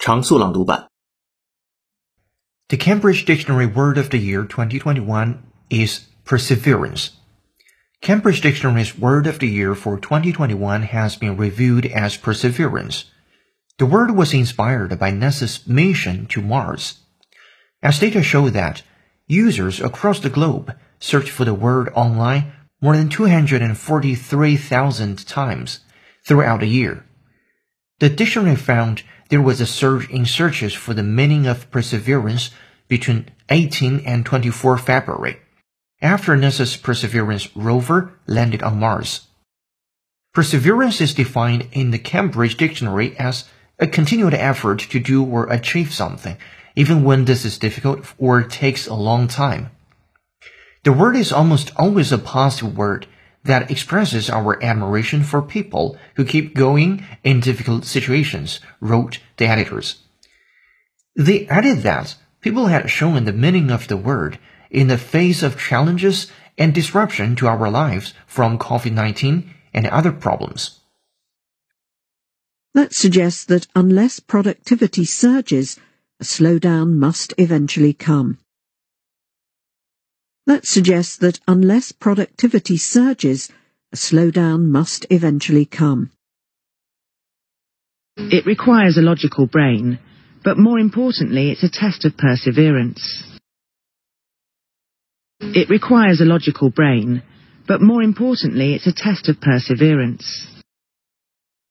常速朗读版。The Cambridge Dictionary Word of the Year 2021 is perseverance. Cambridge Dictionary's Word of the Year for 2021 has been reviewed as perseverance. The word was inspired by NASA's mission to Mars. As data show that users across the globe search for the word online more than 243,000 times throughout the year. The dictionary found there was a surge in searches for the meaning of perseverance between 18 and 24 February, after NASA's Perseverance rover landed on Mars. Perseverance is defined in the Cambridge Dictionary as a continued effort to do or achieve something, even when this is difficult or takes a long time. The word is almost always a positive word that expresses our admiration for people who keep going in difficult situations, wrote the editors. They added that people had shown the meaning of the word in the face of challenges and disruption to our lives from COVID-19 and other problems. That suggests that unless productivity surges, a slowdown must eventually come. That suggests that unless productivity surges, a slowdown must eventually come. It requires a logical brain, but more importantly, it's a test of perseverance. It requires a logical brain, but more importantly, it's a test of perseverance.